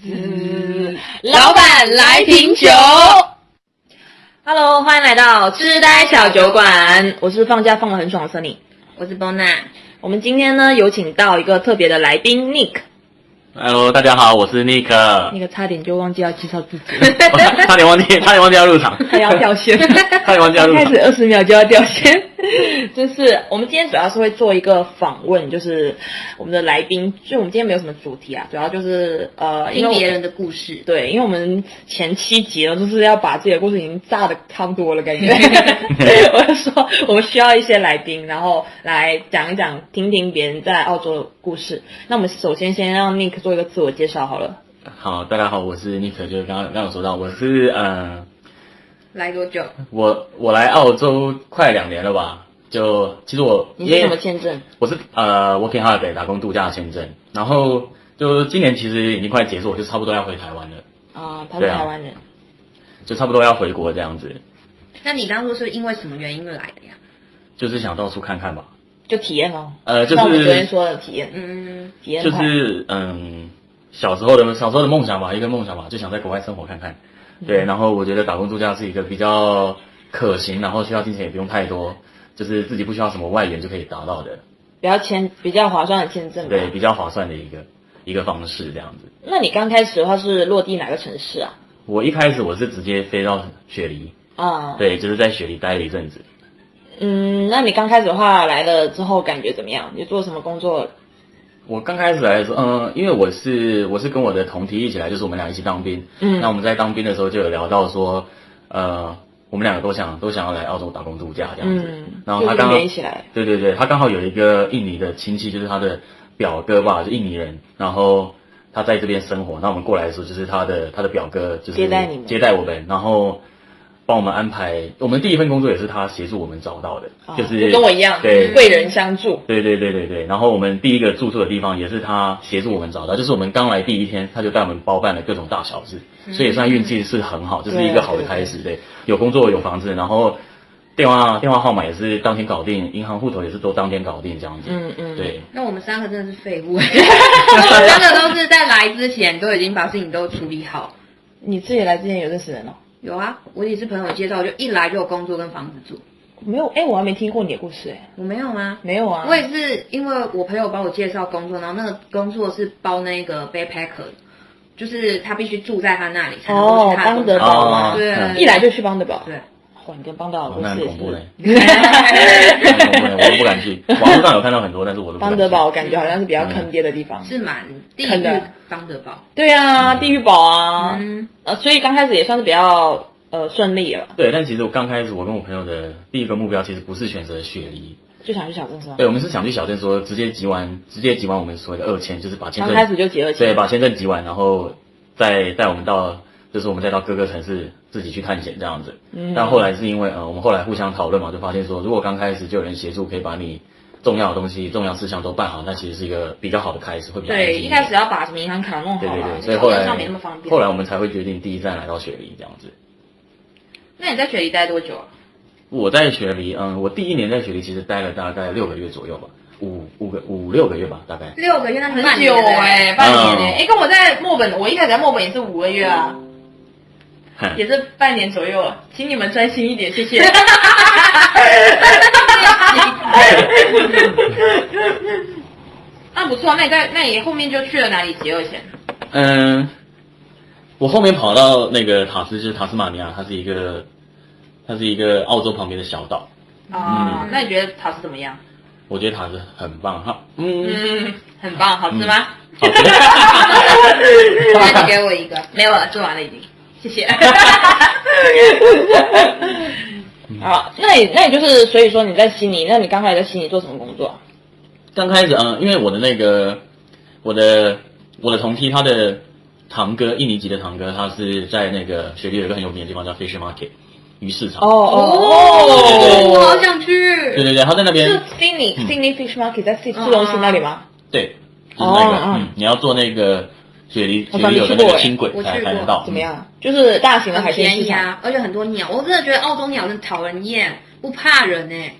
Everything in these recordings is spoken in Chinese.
滋，老板来瓶酒。Hello，欢迎来到痴呆小酒馆，我是放假放的很爽的 Sunny，我是 Bona。我们今天呢有请到一个特别的来宾 Nick，Hello，大家好，我是 Nick。那个差点就忘记要介绍自己，我 差点忘记，差点忘记要入场，他要掉线，差点忘记要入场。开始二十秒就要掉线。就是我们今天主要是会做一个访问，就是我们的来宾，就我们今天没有什么主题啊，主要就是呃，因为我听别人的故事，对，因为我们前七集呢，就是要把自己的故事已经炸的差不多了，感觉。我就说，我们需要一些来宾，然后来讲一讲，听听别人在澳洲的故事。那我们首先先让 Nick 做一个自我介绍好了。好，大家好，我是 Nick，就是刚刚刚说到，我是呃，来多久？我我来澳洲快两年了吧？就其实我你是什么签证？我是呃 Working Holiday 打工度假签证，然后就今年其实已经快结束，我就差不多要回台湾了，啊，台湾人。就差不多要回国这样子，那你当初是因为什么原因来的呀？就是想到处看看吧。就体验咯。呃，就是我们昨天说的体验，嗯，就体验就是嗯，小时候的小时候的梦想吧，一个梦想吧，就想在国外生活看看。对，然后我觉得打工度假是一个比较可行，然后需要金钱也不用太多，就是自己不需要什么外援就可以达到的，比较签比较划算的签证。对，比较划算的一个一个方式这样子。那你刚开始的话是落地哪个城市啊？我一开始我是直接飞到雪梨，啊，对，就是在雪梨待了一阵子。嗯，那你刚开始的话来了之后感觉怎么样？你做什么工作？我刚开始来的时候，嗯，因为我是我是跟我的同梯一起来，就是我们俩一起当兵。嗯那我们在当兵的时候就有聊到说，呃，我们两个都想都想要来澳洲打工度假这样子。嗯，然后他刚好起来，对对对，他刚好有一个印尼的亲戚，就是他的表哥吧，就印尼人，然后他在这边生活，那我们过来的时候，就是他的他的表哥就是接待你们接待我们，然后帮我们安排。我们第一份工作也是他协助我们找到的，啊就是跟我一样，对贵人相助。对对对对对，然后我们第一个住宿的地方也是他协助我们找到，就是我们刚来第一天，他就带我们包办了各种大小事，所以也算运气是很好，这是一个好的开始。对，有工作有房子，然后电话电话号码也是当天搞定，银行户头也是都当天搞定这样子。嗯嗯，对，那我们三个真的是废物，我们三个都是在来之前都已经把事情都处理好。你自己来之前有认识人哦？有啊，我也是朋友介绍，就一来就有工作跟房子住。没有，哎，我还没听过你的故事，哎，我没有吗？没有啊。我也是因为我朋友帮我介绍工作，然后那个工作是包那个 backpacker，就是他必须住在他那里才能去，他的邦工作。德堡吗？哦对嗯一来就去邦德堡。对，哇，你跟邦德堡故恐怖嘞。我都不敢去。网络上有看到很多，但是我都不敢去。邦德堡感觉好像是比较坑爹的地方。是蛮地狱看的邦德堡。对啊，地狱堡啊，嗯，呃，所以刚开始也算是比较呃顺利了，对，但其实我刚开始我跟我朋友的第一个目标其实不是选择雪梨，就想去小镇是吗？对，我们是想去小镇说直接集完，直接集完我们所谓的二签，就是把签证刚开始就结了对，把签证集完，然后再带我们到，就是我们再到各个城市自己去探险这样子。嗯但后来是因为呃，我们后来互相讨论嘛，就发现说，如果刚开始就有人协助，可以把你重要的东西、重要事项都办好，那其实是一个比较好的开始，会比较对，一开始要把什么银行卡弄好，对对对，所以后来没那么方便。后来我们才会决定第一站来到雪梨这样子。那你在雪梨待多久啊？我在雪梨，嗯，我第一年在雪梨其实待了大概六个月左右吧，五五个五六个月吧，大概。六个月，那很久哎、哎、半年哎、跟我在墨本，我一开始在墨本也是五个月啊，哼也是半年左右，请你们专心一点，谢谢。那不错，那你在那你后面就去了哪里结二签？嗯，我后面跑到那个塔斯，就是塔斯马尼亚，它是一个，它是一个澳洲旁边的小岛。哦、嗯那你觉得塔斯怎么样？我觉得塔斯很棒哈，嗯，嗯，很棒，好吃吗？好吃。那你给我一个。没有了，做完了已经，谢谢。好，那你那你就是，所以说你在悉尼，那你刚开始在悉尼做什么工作？刚开始，嗯，因为我的那个，我的我的同梯，他的堂哥，印尼籍的堂哥，他是在那个雪梨有一个很有名的地方叫 Fish Market 鱼市场。哦哦，我好想去。对对对，他在那边是 Sydney Sydney Fish Market 在市市中心那里吗？对，就是那个，哦嗯嗯，你要坐那个雪梨我雪梨有的那个轻轨才我去过才能到。怎么样？就是大型的海鲜市场。便宜啊，而且很多鸟，我真的觉得澳洲鸟真讨人厌，不怕人哎、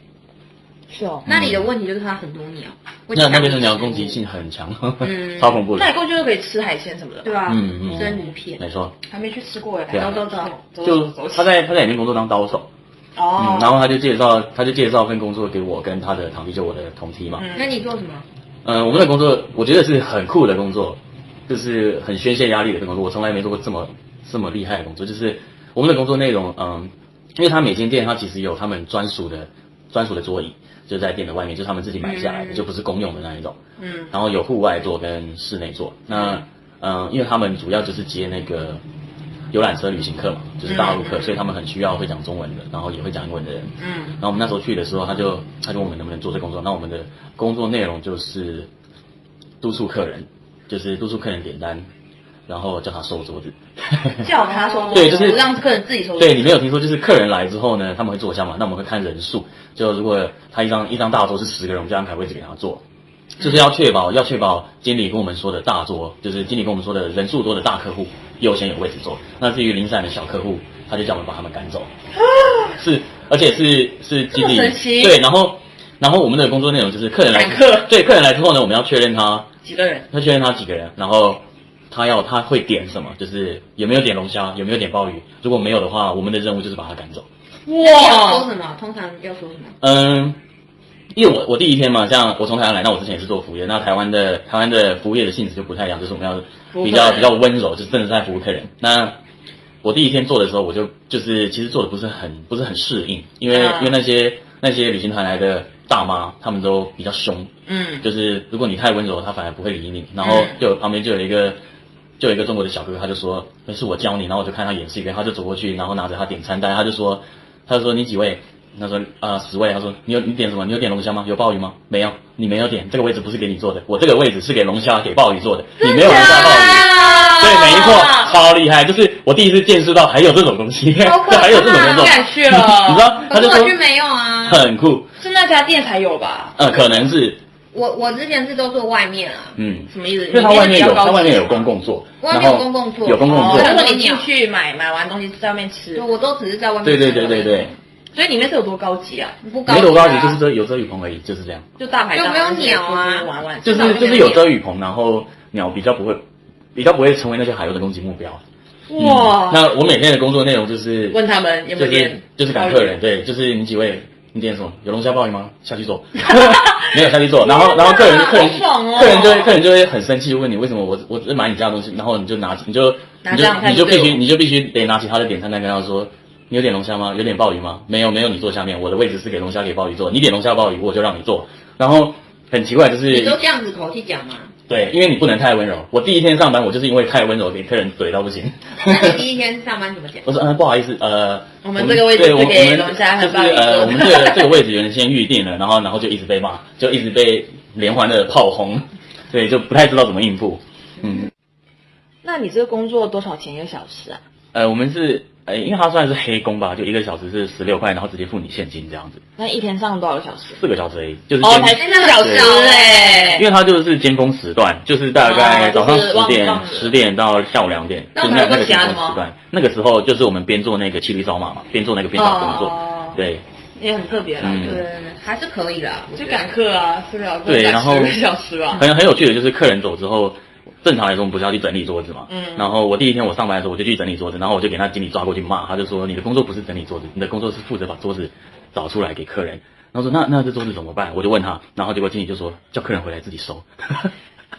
是哦。那里的问题就是它很多鸟，那那边的鸟攻击性很强，嗯 超恐怖的那。你过去就可以吃海鲜什么的。对吧，嗯嗯生鱼片，没错，还没去吃过哎。走走走，就他在他在里面工作当刀手，哦嗯，，然后他就介绍他就介绍份工作给我跟他的堂弟，就我的同梯嘛。嗯那你做什么？嗯，我们的工作我觉得是很酷的工作，就是很宣泄压力的工作。我从来没做过这么这么厉害的工作。就是我们的工作内容，嗯，因为他每间店他其实有他们专属的专属的桌椅，就在店的外面，就是他们自己买下来的，嗯就不是公用的那一种。嗯然后有户外座跟室内座。那嗯，因为他们主要就是接那个游览车旅行客嘛，就是大陆客，嗯所以他们很需要会讲中文的，然后也会讲英文的人。嗯然后我们那时候去的时候，他就他就问我们能不能做这工作。那我们的工作内容就是督促客人，就是督促客人点单，然后叫他收桌子。叫他说 对就是让客人自己收。对你没有听说，就是客人来之后呢，他们会坐下嘛，那我们会看人数，就如果他一张一张大桌是十个人，我们就安排位置给他坐。就是要确保，要确保经理跟我们说的大桌，就是经理跟我们说的人数多的大客户优先有位置坐。那至于零散的小客户，他就叫我们把他们赶走。是，而且是是经理对，然后然后我们的工作内容就是客人来客对客人来之后呢，我们要确认他几个人？他确认他几个人，然后他要他会点什么，就是有没有点龙虾，有没有点鲍鱼。如果没有的话，我们的任务就是把他赶走。要说，什么？通常要说什么？嗯，因为我我第一天嘛，像我从台湾来，那我之前也是做服务业，那台湾的台湾的服务业的性质就不太一样，就是我们要比较比较温柔，就是真的是在服务客人。那我第一天做的时候，我就就是其实做的不是很不是很适应，因为、嗯因为那些那些旅行团来的大妈，他们都比较凶，嗯就是如果你太温柔，他反而不会理你。然后就有旁边就有一个就有一个中国的小哥哥，他就说那是我教你，然后我就看他演示一遍，他就走过去，然后拿着他点餐单，他就说他就说你几位？他说啊十位，他说你有你点什么？你有点龙虾吗？有鲍鱼吗？没有，你没有点，这个位置不是给你做的，我这个位置是给龙虾给鲍鱼做的，你没有龙虾鲍鱼。对，没错，超厉害！就是我第一次见识到还有这种东西，就 还有这种工作，太去了 你知道？他可就是说没有啊。很酷，是那家店才有吧？呃，可能是，我我之前是都坐外面啊，嗯，什么意思？因为它外面有，它外面有公共座，外面有公共座哦，有公共座，就是说你进去买买完东西在外面吃对，，我都只是在外面。对对对对对，，所以里面是有多高级啊？不高级啊没多高级，就是遮有遮雨棚而已，就是这样，就大排档就没有鸟啊玩玩，就是就是有遮雨棚，然后鸟比较不会，比较不会成为那些海鸥的攻击目标。哇嗯，那我每天的工作内容就是问他们有没就是有点就是赶客人，对，就是你几位，你点什么？有龙虾鲍鱼吗？下去做，没有下去做，然后然后客人客人哦客人就会客人就会很生气，问你为什么我我只买你家的东西，然后你就拿你就你就你就必须你就必须得拿起他的点餐单跟他说。你有点龙虾吗？有点鲍鱼吗？没有，没有，你坐下面，我的位置是给龙虾给鲍鱼坐。你点龙虾鲍鱼，我就让你坐。然后很奇怪，就是你都这样子口气讲吗？对，因为你不能太温柔。我第一天上班，我就是因为太温柔，给客人怼到不行。那你第一天上班怎么讲？我说，嗯，不好意思，呃，我们这个位置对我是给我们龙虾就是呃，我们这个 这个位置有人先预定了，然后然后就一直被骂，就一直被连环的炮轰，对，就不太知道怎么应付。嗯，那你这个工作多少钱一个小时啊？呃，我们是，呃，因为它算是黑工吧，就一个小时是十六块，然后直接付你现金这样子，那一天上多少个小时？四个小时而已，就是哦，尖才四个小时对哎因，为它就是尖峰时段，就是大概哦早上十点十点到下午两点，那就是那那个尖峰时段。那个时候就是我们边做那个七里扫码嘛，边做那个边找工作，哦对也很特别啦，嗯对，还是可以啦。我觉得就赶课啊，四个小时，对然后四个小时吧。很很有趣的就是客人走之后，正常来说我们不是要去整理桌子嘛，嗯然后我第一天我上班的时候我就去整理桌子，然后我就给他经理抓过去骂，他就说你的工作不是整理桌子，你的工作是负责把桌子找出来给客人。然后说那那这桌子怎么办？我就问他，然后结果经理就说叫客人回来自己收。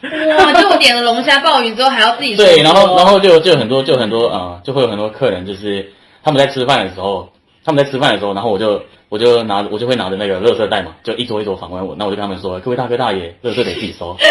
哇，就我点了龙虾、鲍鱼之后还要自己收对，然后然后就就很多就很多啊、呃就会有很多客人就是他们在吃饭的时候，他们在吃饭的时候，然后我就我就拿我就会拿着那个垃圾袋嘛，就一桌一桌访问我，那我就跟他们说，各位大哥大爷，垃圾得自己收。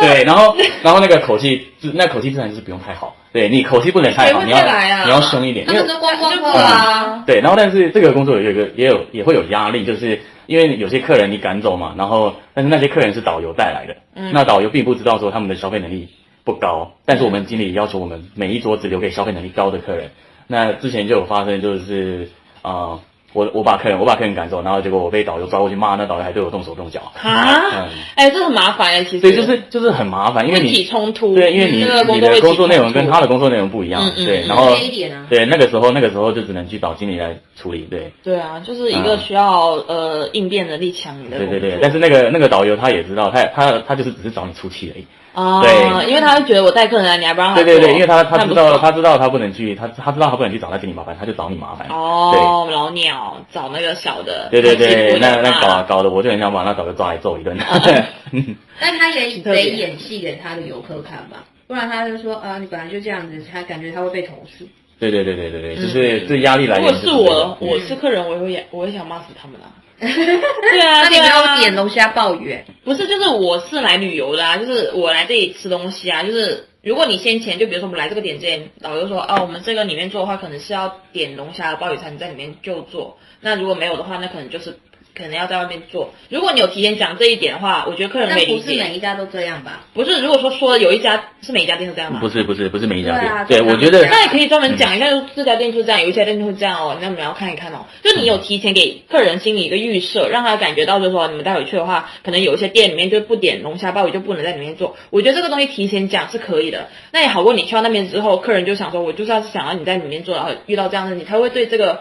对，然后然后那个口气，自那口气自然就是不用太好，对你口气不能太好，你要啊你要凶一点，因为光客就不啊，对，然后但是这个工作有一个也有也会有压力，就是因为有些客人你赶走嘛，然后但是那些客人是导游带来的，嗯。那导游并不知道说他们的消费能力不高，但是我们经理要求我们每一桌只留给消费能力高的客人。那之前就有发生，就是呃我我把客人我把客人赶走，然后结果我被导游抓过去骂，那导游还对我动手动脚。啊嗯，哎，这很麻烦哎，其实对，就是就是很麻烦，因为你冲突，对，因为你这个你的工作内容跟他的工作内容不一样对，嗯然后这一点啊对那个时候那个时候就只能去找经理来处理，对。对啊，就是一个需要呃应变能力强的对对对但是那个那个导游他也知道，他他他就是只是找你出气而已。啊，对因为他会觉得我带客人来，你还不让他做对对对，因为他他知道他知道他不能去，他他知道他不能去找他给你麻烦，他就找你麻烦。哦，老鸟找那个小的，对对对那那搞搞得我就很想把那导游抓来揍一顿。但他也得演戏给他的游客看吧，不然他就说啊，你本来就这样子，他感觉他会被投诉。对对对对对对，就是这压力来如果是我，嗯我是客人，我也会我也想骂死他们啊。对啊，那你没有点龙虾鲍鱼、欸，不是，就是我是来旅游的啊，就是我来这里吃东西啊，就是如果你先前就比如说我们来这个点之前，导游说哦，我们这个里面做的话，可能是要点龙虾的鲍鱼才能在里面就做，那如果没有的话，那可能就是可能要在外面做。如果你有提前讲这一点的话，我觉得客人但不是可以理解。每一家都这样吧？不是，如果说说有一家是每一家店都这样吗？不是不是不是每一家对啊店，对我觉得那也可以专门讲一下，就这家店就这样，有一家店就会这样哦，那你们要看一看哦。就你有提前给客人心里一个预设，让他感觉到就是说，你们待会去的话，可能有一些店里面就不点龙虾鲍鱼就不能在里面做。我觉得这个东西提前讲是可以的，那也好过你去到那边之后，客人就想说，我就是要想要你在里面做，然后遇到这样的你，他会对这个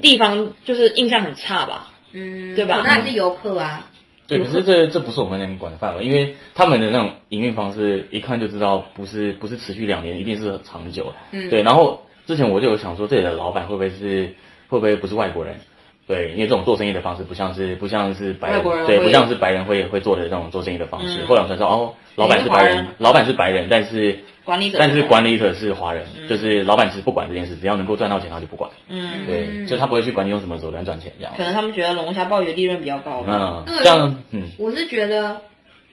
地方就是印象很差吧？嗯，对吧那还是游客啊。对，可是这这不是我们能管的范围，因为他们的那种营运方式，一看就知道不是不是持续两年，一定是长久的。嗯对。然后之前我就有想说，这里的老板会不会是会不会不是外国人？对，因为这种做生意的方式不像是不像是白人对不像是白人会会做的这种做生意的方式。嗯后来我才知道，哦，老板是白人人，老板是白人，但是管理者但是管理者是华人，嗯就是老板其实不管这件事，只要能够赚到钱他就不管。嗯，对，嗯就他不会去管你用什么手段赚钱这样可。能他们觉得龙虾鲍鱼的利润比较高吧。嗯，这样嗯。我是觉得，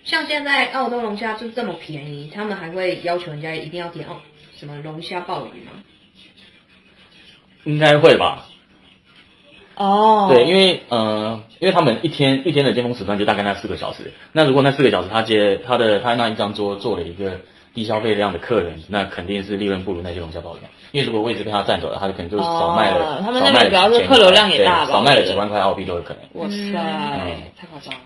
像现在澳洲龙虾就这么便宜，他们还会要求人家一定要点哦什么龙虾鲍鱼吗？应该会吧，哦，对，因为呃，因为他们一天一天的尖峰时段就大概那四个小时，那如果那四个小时他接他的他那一张桌做了一个低消费量的客人，那肯定是利润不如那些龙虾鲍鱼，因为如果位置被他占走了，他就可能就少卖了，哦他们那边主要是客流量也大吧少卖了几万块澳币都有可能。哇塞，嗯太夸张了，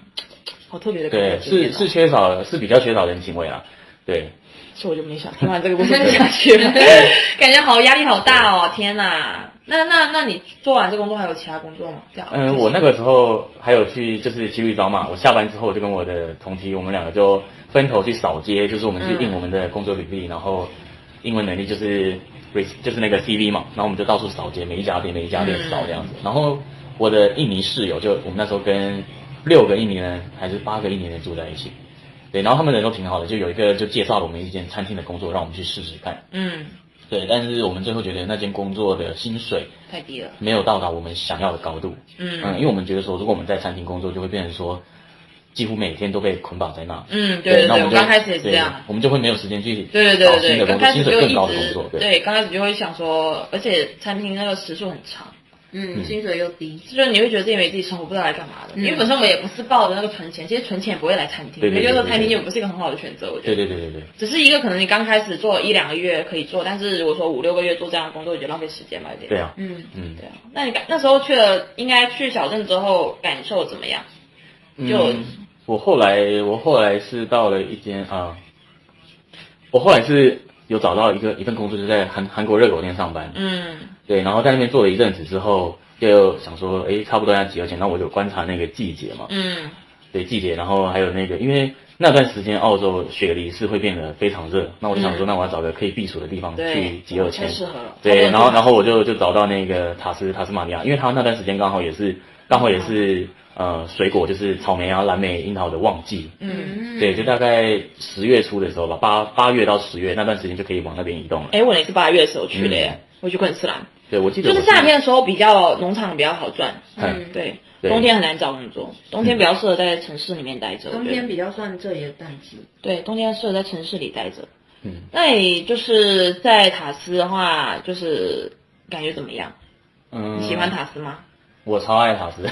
好特别的对，感觉是是缺少是比较缺少人情味啊，对，所以我就没想听完这个故事 听下去了，感觉好压力好大哦！天哪，那那那你做完这工作还有其他工作吗？这样，嗯，我那个时候还有去就是骑驴找嘛，我下班之后就跟我的同期，我们两个就分头去扫街，就是我们去印我们的工作履历，然后英文能力就是 re- 就是那个 CV 嘛，然后我们就到处扫街，每一家店每一家店扫这样子。然后我的印尼室友就我们那时候跟六个印尼人还是八个印尼人住在一起，对，然后他们人都挺好的，就有一个就介绍了我们一间餐厅的工作，让我们去试试看。嗯，对，但是我们最后觉得那间工作的薪水太低了，没有到达我们想要的高度。嗯嗯，因为我们觉得说，如果我们在餐厅工作，就会变成说，几乎每天都被捆绑在那。嗯，对对对，那我们就刚开始也是这样。我们就会没有时间去对对对找对对，新的工作，刚开始就薪水更高一直的工作。对，对，刚开始就会想说，而且餐厅那个时数很长，嗯，薪水又低，就是你会觉得自己没自己生活，不知道来干嘛的。嗯因为本身我们也不是抱着那个存钱，其实存钱也不会来餐厅，也就是说餐厅也不是一个很好的选择，我觉得。对对对对对，只是一个可能你刚开始做一两个月可以做，但是如果说五六个月做这样的工作，我觉得浪费时间嘛，有点。对啊，嗯，嗯对啊，那你那时候去了，应该去小镇之后感受怎么样？就嗯，我后来我后来是到了一间啊，我后来是有找到一个一份工作，就是在韩韩国热狗店上班。嗯对，然后在那边做了一阵子之后，就想说，哎，差不多要集合前，那我就观察那个季节嘛。嗯对季节，然后还有那个，因为那段时间澳洲雪梨是会变得非常热，那我就想说，嗯那我要找个可以避暑的地方去集合前。太适合了对，然后然后我就就找到那个塔斯塔斯马尼亚，因为他那段时间刚好也是刚好也是呃水果就是草莓啊、蓝莓、樱桃的旺季。嗯，对，就大概十月初的时候吧，八八月到十月那段时间就可以往那边移动了。哎，我也是八月的时候去的耶嗯，我去昆士兰，对，我记得就是夏天的时候比较农场比较好赚，嗯对，冬天很难找工作，冬天比较适合在城市里面待着，冬天比较算这里的淡季。对，冬天适合在城市里待着。嗯，那你就是在塔斯的话，就是感觉怎么样？嗯你喜欢？塔斯吗？我超爱塔斯。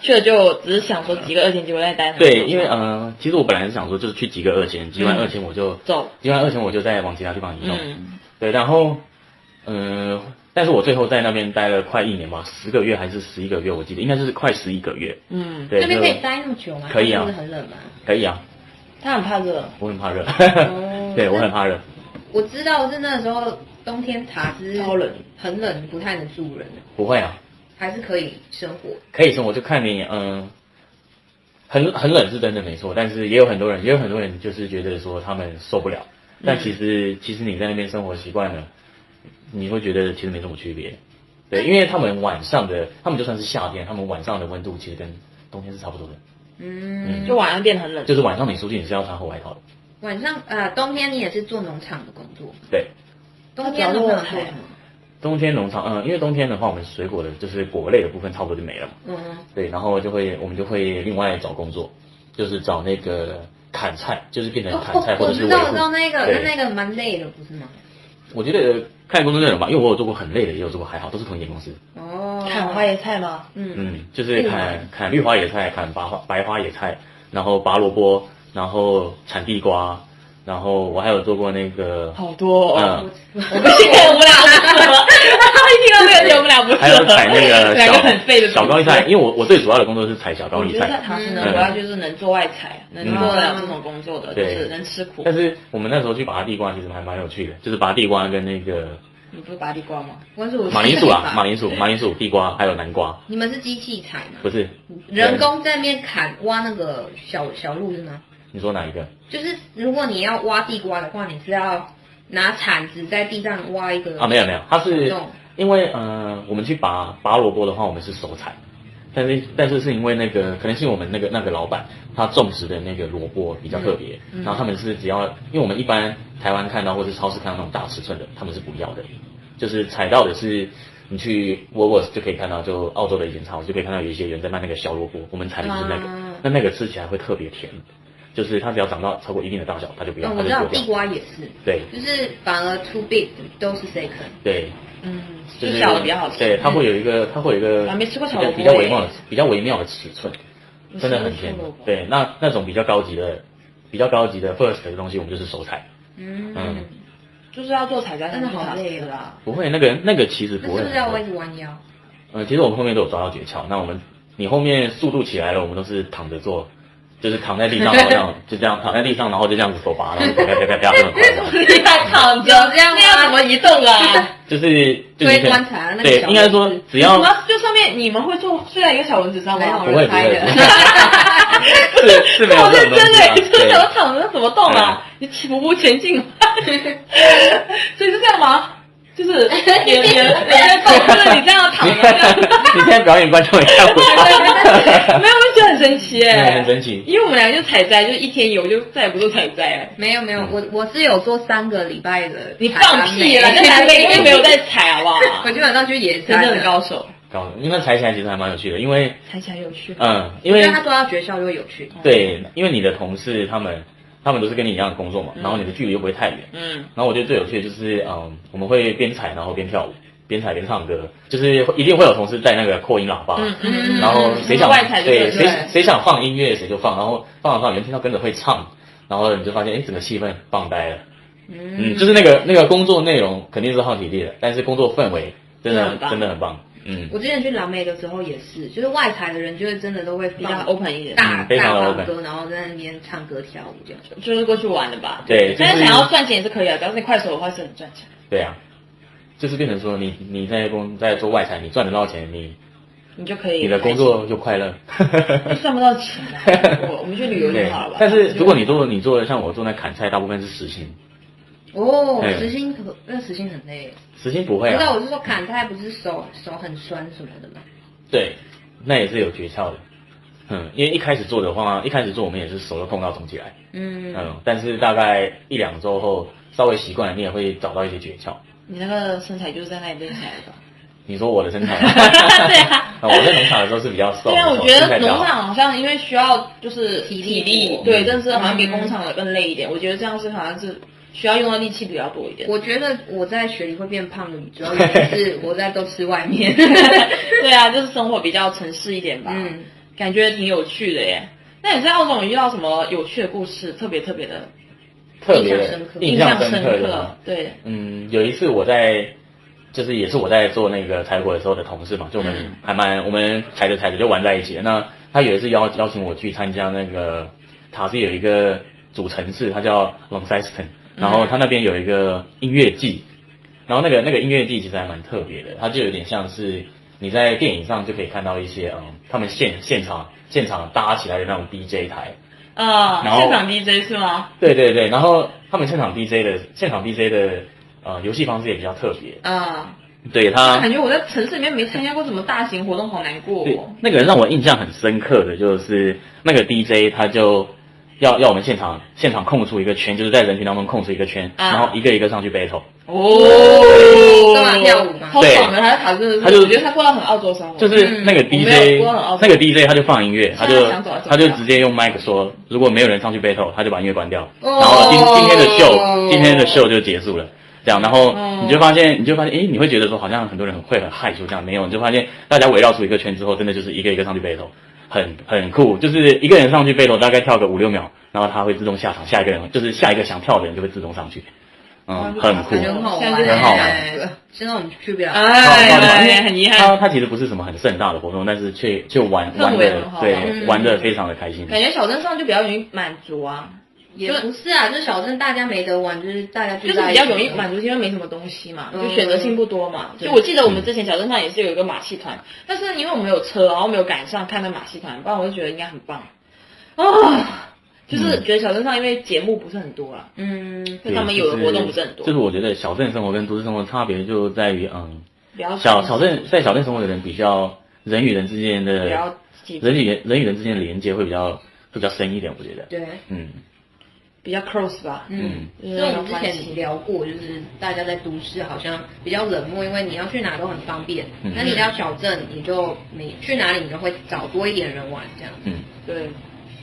去了就只是想说几个二千，结果在待对，因为呃，其实我本来是想说就是去集个二千，集完嗯二千我就走，集完二千我就再往其他地方移动。嗯对，然后，嗯、但是我最后在那边待了快一年吧，十个月还是十一个月，我记得应该是快十一个月。嗯，对，那边可以待那么久吗？可以啊很冷吗？可以啊，他很怕热，我很怕热，哦对我很怕热。我知道是那时候冬天塔斯超冷，很冷，不太能住人，不会啊，还是可以生活。可以生活就看你嗯。很很冷是真的没错，但是也有很多人，也有很多人就是觉得说他们受不了，但其实、其实你在那边生活习惯了，你会觉得其实没什么区别，对，因为他们晚上的，他们就算是夏天，他们晚上的温度其实跟冬天是差不多的，嗯，就晚上变得很冷。就是晚上你出去你是要穿厚外套的，晚上呃，冬天你也是做农场的工作，对，冬天农场做什么？冬天农场，嗯，因为冬天的话，我们水果的就是果类的部分差不多就没了嘛，嗯，对，然后就会我们就会另外找工作，就是找那个砍菜，就是变成砍菜哦或者是。我知道，我知道那个，那那个蛮累的，不是吗？我觉得看工作内容吧，因为我有做过很累的，也有做过还好，都是同一间公司。哦，砍花野菜吗？嗯，嗯，就是砍砍绿花野菜，砍白花白花野菜，然后拔萝卜，然后铲地瓜，然后我还有做过那个，好多、哦，嗯，我不信我们俩不适合。他一听到这个题，我们俩不适合。还有采那个 两小个很废的小高丽菜，因为我我最主要的工作是采小高丽我觉得在菜，塔斯呢，嗯主要就是能做外采，能做得了这种工作的，就是能吃苦。但是我们那时候去拔地瓜其实还蛮有趣的，就是拔地瓜跟那个你不是拔地瓜吗？我是马铃薯啊，马铃薯、马铃薯、地瓜还有南瓜，你们是机器采吗？不是人工在那边砍挖那个小小路是吗？你说哪一个？就是如果你要挖地瓜的话，你是要拿铲子在地上挖一个啊，没有没有，它是洞。因为呃，我们去拔拔萝卜的话，我们是手采，但是但是是因为那个可能是我们那个那个老板他种植的那个萝卜比较特别，然后他们是只要因为我们一般台湾看到或是超市看到那种大尺寸的，他们是不要的，就是采到的是你去 w o l w o h 就可以看到，就澳洲的一间超市就可以看到有一些人在卖那个小萝卜，我们采的就是那个，啊。那那个吃起来会特别甜，就是它只要长到超过一定的大小，它就不要，嗯，我知道地。瓜也是，对就是反而 too big 都是 second。对，嗯，就就是小的比较好吃。对，它会有一个，它会有一个我还没吃过小比较微妙的、比较微妙的尺寸，真的很甜。对，那那种比较高级的、比较高级的 first 的东西，我们就是手采。嗯，嗯就是要做采摘，真的好累的啊！不会，那个那个其实不会。是不是要一直弯腰？嗯，其实我们后面都有抓到诀窍。那我们你后面速度起来了，我们都是躺着做，就是躺在地上，然后这样就这样躺在地上，然后就这样子手拔，然后啪啪啪啪啪这样。躺着，有这样吗那要怎么移动啊？就是就是推棺材那个对，小应该说只要什么？就上面你们会坐睡在一个小蚊子上吗？不会不会是是没有好这种东西啊。认真哎，你真的对想躺着怎么动啊？你起步步前进，所以是这样吗？就是也也也在 动，就是你这样躺着 这样。你现在表演观众也看不到，没有，我觉得很神奇哎，很神奇因为我们两个就采摘，就一天游，就再也不做采摘了。没有没有，我我是有做三个礼拜的。你放屁了，在台北一定没有在采，好不好？我基本上去野餐真正的高手，高，因为那采起来其实还蛮有趣的，因为采起来有趣。嗯，因为因为他做到学校就会有趣。对，因为你的同事他们他们都是跟你一样的工作嘛，然后你的距离又不会太远，嗯，然后我觉得最有趣的就是嗯，我们会边踩然后边跳舞，边踩边唱歌，就是会一定会有同事带那个扩音喇叭，嗯嗯然后谁想外对谁谁想放音乐谁就放，然后放着放着有人听到跟着会唱，然后你就发现哎整个气氛放呆了。嗯，就是那个那个工作内容肯定是耗体力的，但是工作氛围真的真的很棒。真的很棒。嗯，我之前去蓝莓的时候也是，就是外采的人就是真的都会比较 open 一点，大大放歌，然后在那边唱歌跳舞这样。就是过去玩的吧。对就是但是想要赚钱也是可以啊，只要是你快手的话是很赚钱。对啊，就是变成说你你在工在做外采，你赚得到钱，你你就可以你的工作就快乐。赚不到钱啊，我我们去旅游就好了吧。但是如果你做你做的像我做那砍菜，大部分是实薪，哦对，时薪可那实心很累。实心不会啊知道，啊。我是说砍菜不是手手很酸什么的吗？对，那也是有诀窍的。嗯，因为一开始做的话，一开始做我们也是手都痛到肿起来。嗯，嗯，但是大概一两周后，稍微习惯了，你也会找到一些诀窍。你那个身材就是在那里练起来的吧？你说我的身材，对啊 我在农场的时候是比较瘦的，对啊，我觉得农场好像因为需要就是体力体力，对，但是好像比嗯工厂的更累一点。我觉得这样是好像是需要用到力气比较多一点。我觉得我在雪里会变胖的主要原因 是我在都吃外面。对啊，就是生活比较城市一点吧，嗯，感觉挺有趣的耶。那你在澳洲有遇到什么有趣的故事？特别特别的特别印象深刻印象深深刻。对，嗯，有一次我在就是也是我在做那个采果的时候的同事嘛，就我们还蛮我们踩着踩着就玩在一起了。那他有一次邀邀请我去参加那个塔斯有一个主城市，它叫 Launceston，然后他那边有一个音乐季，然后那个那个音乐季其实还蛮特别的，它就有点像是你在电影上就可以看到一些嗯，他们现现场现场搭起来的那种 DJ 台，啊，然后现场 DJ 是吗？对对对，然后他们现场 DJ 的现场 DJ 的呃游戏方式也比较特别，啊，对他感觉我在城市里面没参加过什么大型活动，好难过对哦。那个人让我印象很深刻的就是那个 DJ 他就要要我们现场现场空出一个圈，就是在人群当中空出一个圈，啊。然后一个一个上去 battle，哦。干嘛跳舞吗？好爽的，他他真的是，他就我觉得他过到很澳洲生活，就是那个我没 DJ 我很傲那个 DJ 他就放音乐，他就想走就走他就直接用麦克说，如果没有人上去 battle，他就把音乐关掉，哦。然后今今天的秀今天的秀就结束了。这样，然后哦。你就发现，你就发现，诶，你会觉得说，好像很多人会很害羞，这样没有，你就发现大家围绕出一个圈之后，真的就是一个一个上去 battle，很很酷，就是一个人上去 battle 大概跳个五六秒，然后他会自动下场，下一个人就是下一个想跳的人就会自动上去，嗯，很酷很好玩，现在很好玩哎现在我们去不了。哎，很遗它憾，它其实不是什么很盛大的活动，但是却却玩玩的对嗯玩的非常的开心。感觉小镇上就比较容易满足啊，也不是啊，就是小镇大家没得玩，就是大家就是比较容易满足，因为没什么东西嘛，嗯就选择性不多嘛。对就我记得我们之前小镇上也是有一个马戏团，但是因为我们有车，然后没有赶上看那马戏团，不然我就觉得应该很棒啊。就是觉得小镇上因为节目不是很多啊，嗯，就他们有的活动不是很多就是我觉得小镇生活跟都市生活差别就在于，嗯，小小镇在小镇生活的人比较人与人之间的人与人人与人之间的连接会比较会比较深一点，我觉得。对，嗯，比较 close 吧。嗯，因为我们之前聊过，就是大家在都市好像比较冷漠，因为你要去哪都很方便。嗯那你到小镇，你就你去哪里你就会找多一点人玩这样。嗯，对，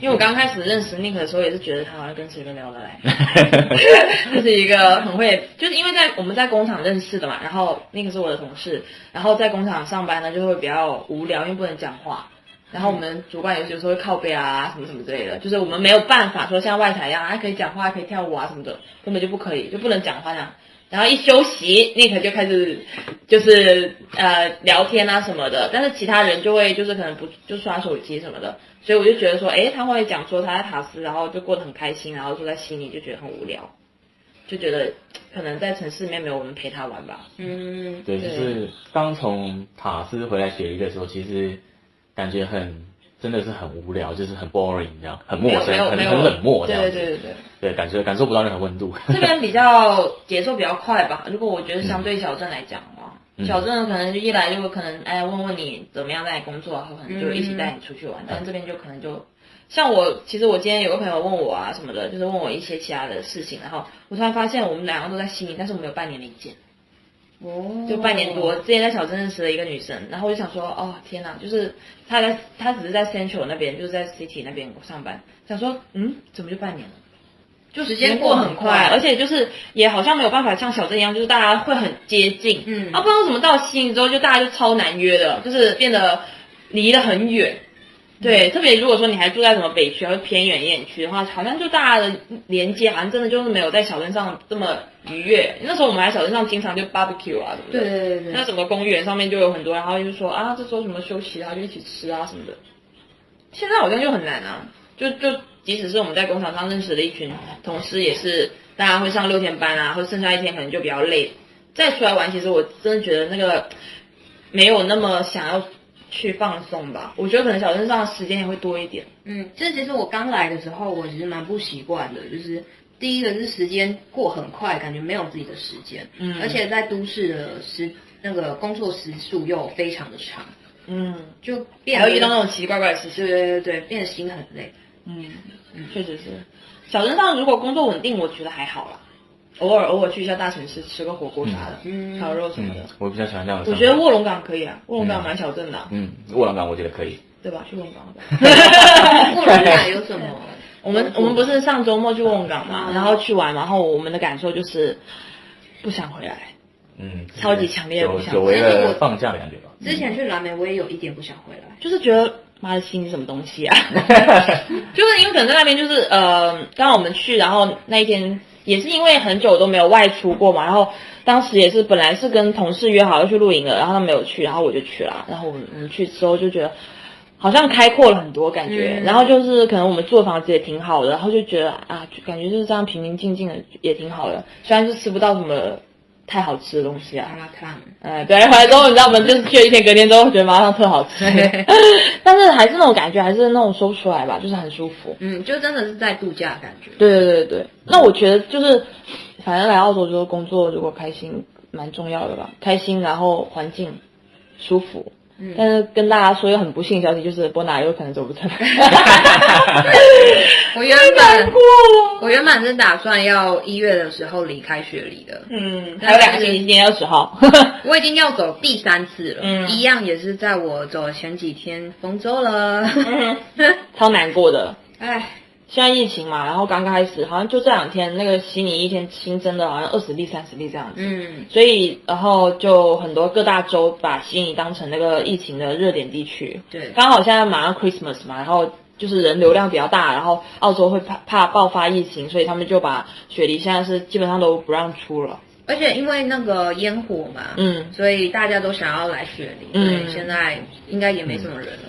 因为我刚开始认识 Nick 的时候，也是觉得他好像跟谁都聊得来，就是一个很会，就是因为在我们在工厂认识的嘛，然后 Nick 是我的同事，然后在工厂上班呢就会比较无聊，因为不能讲话。然后我们主管有有时候会靠背啊，什么什么之类的，就是我们没有办法说像外台一样，还可以讲话，还可以跳舞啊什么的，根本就不可以，就不能讲话这样。然后一休息，Nick 就开始就是呃聊天啊什么的，但是其他人就会就是可能不就刷手机什么的，所以我就觉得说，哎，他会讲说他在塔斯，然后就过得很开心，然后住在悉尼就觉得很无聊，就觉得可能在城市里面没有我们陪他玩吧。嗯，对，就是刚从塔斯回来雪梨的时候，其实感觉很真的是很无聊，就是很 boring 这样，很陌生，很很冷漠这样子。对对对对。对，感觉感受不到任何温度。这边比较节奏比较快吧。如果我觉得相对小镇来讲的话，嗯小镇可能就一来就可能哎问问你怎么样在工作然后，可能就一起带你出去玩。但是这边就可能就像我，其实我今天有个朋友问我啊什么的，就是问我一些其他的事情，然后我突然发现我们两个都在悉尼，但是我们有半年没见。哦，就半年多，之前在小镇认识了一个女生，然后我就想说，哦天哪，就是她在她只是在 Central 那边，就是在 City 那边上班，想说，嗯，怎么就半年了？就时间过很快，而且就是也好像没有办法像小镇一样，就是大家会很接近，嗯啊，不知道为什么到悉尼之后，就大家就超难约的，就是变得离得很远。对，特别如果说你还住在什么北区或者偏远一点区的话，好像就大家的连接好像真的就是没有在小镇上这么愉悦。那时候我们来小镇上经常就 barbecue 啊什么的，对对对对那什么公园上面就有很多，然后就说啊，这时候什么休息啊，就一起吃啊什么的。现在好像就很难啊，就就即使是我们在工厂上认识的一群同事，也是大家会上六天班啊，或者剩下一天可能就比较累。再出来玩，其实我真的觉得那个没有那么想要去放松吧。我觉得可能小镇上的时间也会多一点。嗯，这其实我刚来的时候，我其实蛮不习惯的，就是第一个是时间过很快，感觉没有自己的时间，嗯而且在都市的时那个工作时数又非常的长，嗯，就变得还会遇到那种奇奇怪怪的事情。对对对对，变得心很累。嗯，确实是。小镇上如果工作稳定，我觉得还好啦。偶尔偶尔去一下大城市吃个火锅啥的，嗯烤肉什么嗯的。，我比较喜欢这样的。我觉得卧龙岗可以啊，卧龙岗蛮小镇的啊、嗯，卧龙岗我觉得可以。对吧？去卧龙岗好不好过人感有什么？我们我们不是上周末去卧龙岗嘛，嗯然后去玩，然后我们的感受就是不想回来。嗯，超级强烈不想久违其实我了放假的感觉吧。之前去蓝莓，我也有一点不想回来。就是觉得妈的心是什么东西啊？就是因为可能在那边就是呃，刚好我们去，然后那一天也是因为很久都没有外出过嘛，然后当时也是本来是跟同事约好要去露营的，然后他没有去，然后我就去了。然后我们我们去之后就觉得好像开阔了很多感觉，嗯然后就是可能我们住的房子也挺好的，然后就觉得啊，就感觉就是这样平平静静的也挺好的。虽然是吃不到什么太好吃的东西啊，麻辣烫，哎，对，回来之后你知道我们就是去了一天，隔天之后觉得麻辣烫特好吃，但是还是那种感觉，还是那种说不出来吧，就是很舒服。嗯，就真的是在度假的感觉。对对对对，那我觉得就是，反正来澳洲之后工作如果开心，蛮重要的吧。开心，然后环境舒服。嗯。但是跟大家说一个很不幸的消息，就是波拿有可能走不成。我原本我原本是打算要一月的时候离开雪梨的，嗯，还有两个星期，今天二十号。我已经要走第三次了，嗯。一样也是在我走的前几天封州了，超难过的。哎，现在疫情嘛，然后刚开始，好像就这两天那个悉尼一天新增的好像二十例、三十例这样子。嗯，所以，然后就很多各大州把悉尼当成那个疫情的热点地区。对，刚好现在马上 Christmas 嘛，然后就是人流量比较大，然后澳洲会怕怕爆发疫情，所以他们就把雪梨现在是基本上都不让出了。而且因为那个烟火嘛，嗯，所以大家都想要来雪梨，嗯对，现在应该也没什么人了。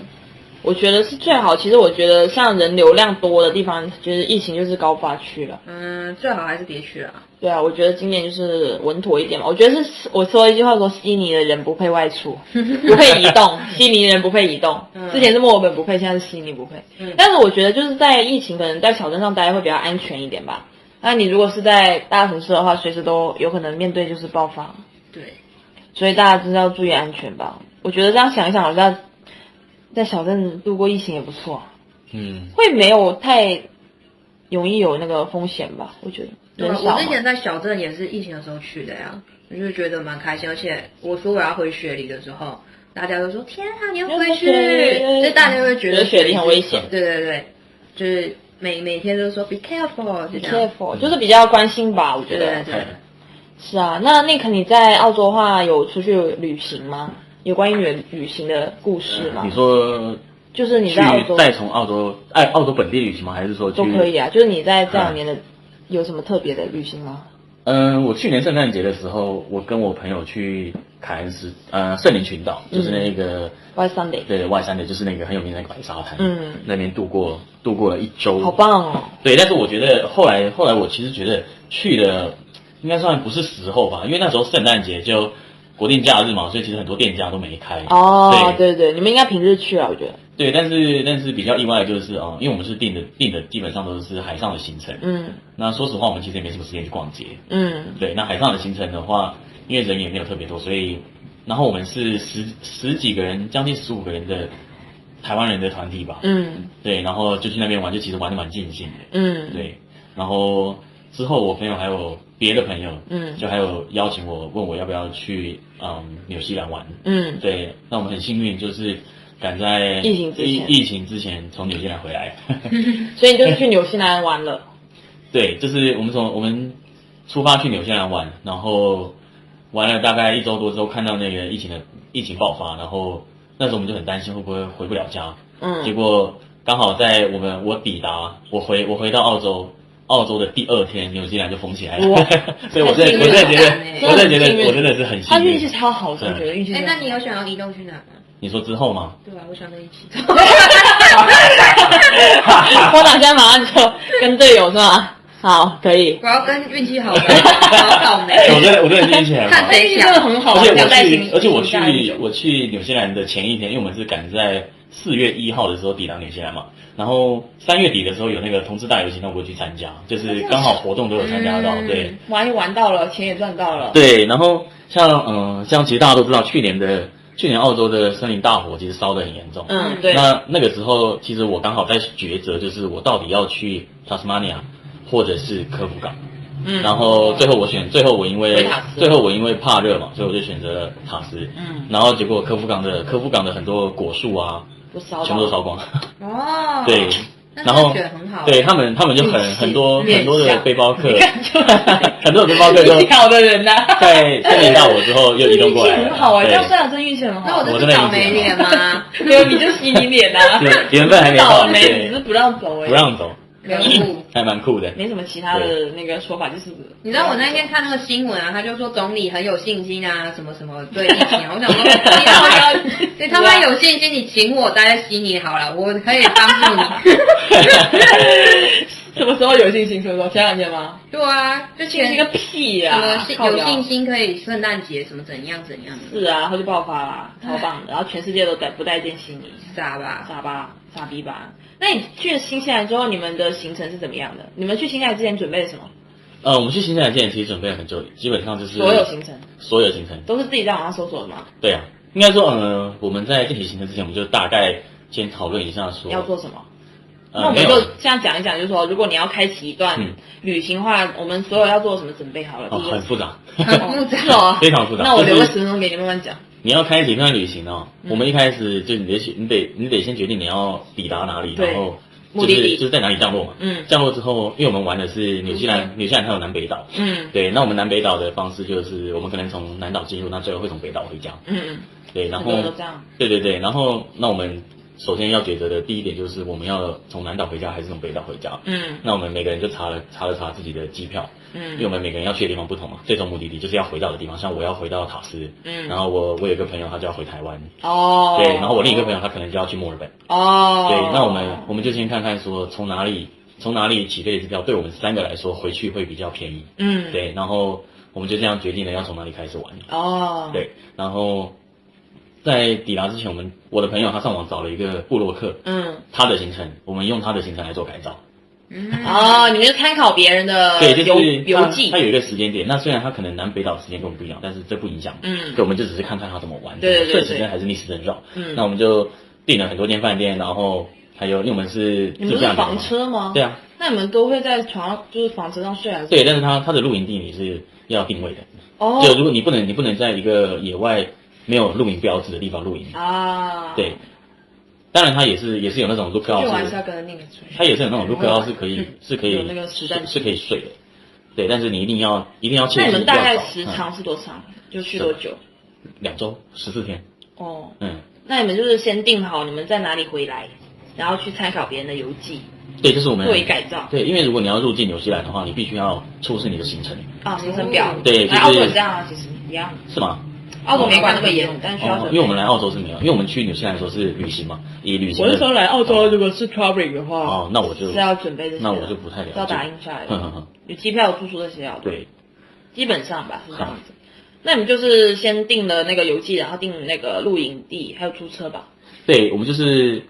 我觉得是最好。其实我觉得像人流量多的地方，就是疫情就是高发区了。嗯，最好还是别去了。对啊，我觉得今年就是稳妥一点嘛。我觉得是我说一句话说，悉尼的人不配外出，不配移动，悉尼人不配移动。嗯之前是墨尔本不配，现在是悉尼不配。嗯但是我觉得就是在疫情可能在小镇上待会比较安全一点吧。那你如果是在大城市的话，随时都有可能面对就是爆发，对，所以大家真的要注意安全吧。我觉得这样想一想，好像在小镇度过疫情也不错，嗯，会没有太容易有那个风险吧？我觉得对我之前在小镇也是疫情的时候去的呀，我就觉得蛮开心，而且我说我要回雪梨的时候，大家都说天啊，你要回去，要回雪梨所以大家会觉得雪梨很危险对对对，就是每每天都说 be careful，be。careful，就是比较关心吧，我觉得。对对对，是啊，那 Nick 你在澳洲的话有出去旅行吗？有关于你的旅行的故事吗？你说就是你去在澳洲再从澳洲哎澳洲本地旅行吗？还是说都可以啊，就是你在这两年的有什么特别的旅行吗？嗯，我去年圣诞节的时候，我跟我朋友去凯恩斯，呃，圣灵群岛，就是那个、White Sunday 对外山的，就是那个很有名的那个白沙滩，嗯那边度过度过了一周，好棒哦！对，但是我觉得后来后来我其实觉得去的应该算不是时候吧，因为那时候圣诞节就国定假日嘛，所以其实很多店家都没开。哦，对对对，你们应该平日去啊，我觉得。对，但是但是比较意外的就是哦、因为我们是订的订的基本上都是海上的行程，嗯那说实话我们其实也没什么时间去逛街。嗯对，那海上的行程的话，因为人也没有特别多，所以然后我们是十十几个人，将近十五个人的台湾人的团体吧。嗯对，然后就去那边玩，就其实玩的蛮尽兴的。嗯，对，然后之后我朋友还有别的朋友，嗯就还有邀请我，问我要不要去嗯纽西兰玩。嗯对，那我们很幸运，就是赶在疫情之前疫疫情之前从纽西兰回来。所以你就是去纽西兰玩了。对，就是我们从我们出发去纽西兰玩，然后玩了大概一周多之后，看到那个疫情的疫情爆发，然后那时候我们就很担心会不会回不了家。嗯结果刚好在我们我抵达，我回我回到澳洲。澳洲的第二天，纽西兰就封起来了，所以我真的我真的觉得，我真的觉得我真的是很幸运。他运气超好的，我觉得运气哎。那你有想要移动去哪吗？你说之后吗？对啊？我想跟你一起。我打现在马上就跟队友是吗？好，可以。我要跟运气好的，好倒霉。我真的我真的运气很好看。谁运气真的很好，而且我去，而且我去我去纽西兰的前一天，因为我们是赶在四月一号的时候抵达纽西兰嘛，然后三月底的时候有那个同志大游行，那我去参加，就是刚好活动都有参加到，嗯对玩也玩到了，钱也赚到了。对。然后像嗯、呃像其实大家都知道，去年的去年澳洲的森林大火其实烧得很严重，嗯，对。那那个时候其实我刚好在抉择，就是我到底要去 Tasmania 或者是科夫港。嗯然后最后我选，最后我因为最后我因为怕热嘛，所以我就选择了塔斯。嗯然后结果科夫港的科夫港的很多果树啊，都烧全部都烧光。哦，对，然后选很好。对他们他们就很很多很多的背包客 很多的背包客就运气好的人呐、在训练到我之后又移动过来。运气很好哎、对这样算了，真运气很好。那我真的倒霉脸吗？没有，你就洗你脸 呐，缘分还没到对只是不让走哎、不让走。人物。还蛮酷的。没什么其他的那个说法，就是你知道我那天看那个新闻啊，他就说总理很有信心啊，什么什么对疫情啊，我想说，你他妈你他妈有信心，你请我待在悉尼好了，我可以帮助你。什么时候有信心？什么时候？前两天吗？对啊，就前信心个屁呀、什么信靠腰有信心可以圣诞节什么怎样怎样的，是啊，他就爆发啦，超棒的。然后全世界都在不待见悉尼，傻吧？傻吧，傻逼吧？那你去了新西兰之后，你们的行程是怎么样的？你们去新西兰之前准备了什么？呃，我们去新西兰之前其实准备了很久，基本上就是所有行程所有行程。都是自己在网上搜索的吗？对啊，应该说，呃，我们在具体行程之前，我们就大概先讨论一下说要做什么？那我们就这样讲一讲，就是说，如果你要开启一段嗯旅行的话，我们所有要做什么准备好了？很复杂，很复杂哦 非常复杂那我留个就是十分钟给你慢慢讲。你要开启一段旅行哦，嗯我们一开始就你得选你得你得先决定你要抵达哪里，然后就是就是在哪里降落嘛。嗯降落之后，因为我们玩的是纽西兰，纽西兰它有南北岛。嗯对，那我们南北岛的方式就是，我们可能从南岛进入，那最后会从北岛回家。嗯嗯，对，然后。对对对，然后那我们首先要抉择的第一点就是我们要从南岛回家还是从北岛回家。嗯那我们每个人就查了查了查自己的机票，因为我嗯们每个人要去的地方不同嘛，最终目的地就是要回到的地方。像我要回到塔斯，嗯。然后我我有一个朋友他就要回台湾，哦，对，然后我另一个朋友他可能就要去墨尔本，哦，对，那我们我们就先看看说从哪里从哪里起飞的机票对我们三个来说回去会比较便宜，嗯。对，然后我们就这样决定了要从哪里开始玩，哦，对，然后在抵达之前，我们我的朋友他上网找了一个布洛克，嗯。他的行程，我们用他的行程来做改造。嗯，哦，你们就参考别人的对，就游是它游记它，有一个时间点。那虽然它可能南北岛时间跟我们不一样，但是这不影响。嗯对，我们就只是看看它怎么玩，对对对时针还是逆时针绕。嗯那我们就订了很多间饭店，然后还有因为我们是你们不是房车吗？对啊，那你们都会在床上，就是房车上睡还是？对，但是他他的露营地你是要定位的，哦，就如果你不能你不能在一个野外没有露营标志的地方露营，啊，对，当然它也是也是有那种 lookout 是去玩是要跟着那个睡。它也是有那种 lookout 是可以是可以有那个实战是是可以睡的，对，但是你一定要一定要切记那你们大概时长是多长？就去多久？嗯两周十四天，哦，嗯，那你们就是先定好你们在哪里回来，然后去参考别人的游记，对，这是我们作为改造对，因为如果你要入境纽西兰的话，你必须要出示你的行程，啊，行程表。对就是来澳洲这样啊，其实一样。是吗？澳洲没管那么严，但需要准，备。哦因为我们来澳洲是没有，因为我们去纽西兰的时候是旅行嘛，以旅行的。我是说来澳洲，如果是 traveling 的话，哦，那我就是要准备这些的，那我就不太了解要打印下来有机票、有住宿这些要，对，基本上吧是这样子。那你们就是先订了那个游记，然后订那个露营地，还有租车吧？对，我们就是